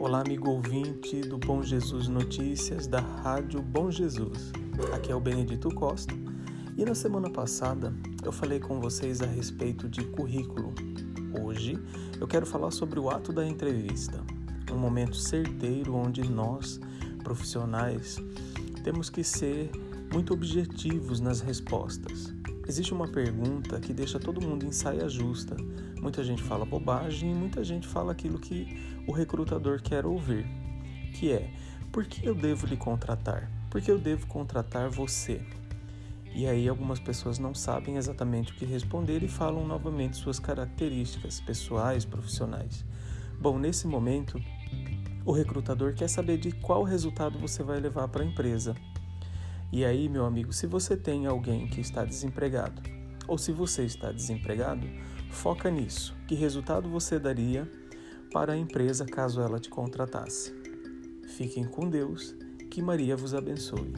Olá, amigo ouvinte do Bom Jesus Notícias da Rádio Bom Jesus. Aqui é o Benedito Costa e na semana passada eu falei com vocês a respeito de currículo. Hoje eu quero falar sobre o ato da entrevista, um momento certeiro onde nós, profissionais, temos que ser muito objetivos nas respostas. Existe uma pergunta que deixa todo mundo em saia justa. Muita gente fala bobagem e muita gente fala aquilo que o recrutador quer ouvir, que é: por que eu devo lhe contratar? Por que eu devo contratar você? E aí algumas pessoas não sabem exatamente o que responder e falam novamente suas características pessoais, profissionais. Bom, nesse momento, o recrutador quer saber de qual resultado você vai levar para a empresa. E aí, meu amigo, se você tem alguém que está desempregado, ou se você está desempregado, foca nisso. Que resultado você daria para a empresa caso ela te contratasse? Fiquem com Deus, que Maria vos abençoe.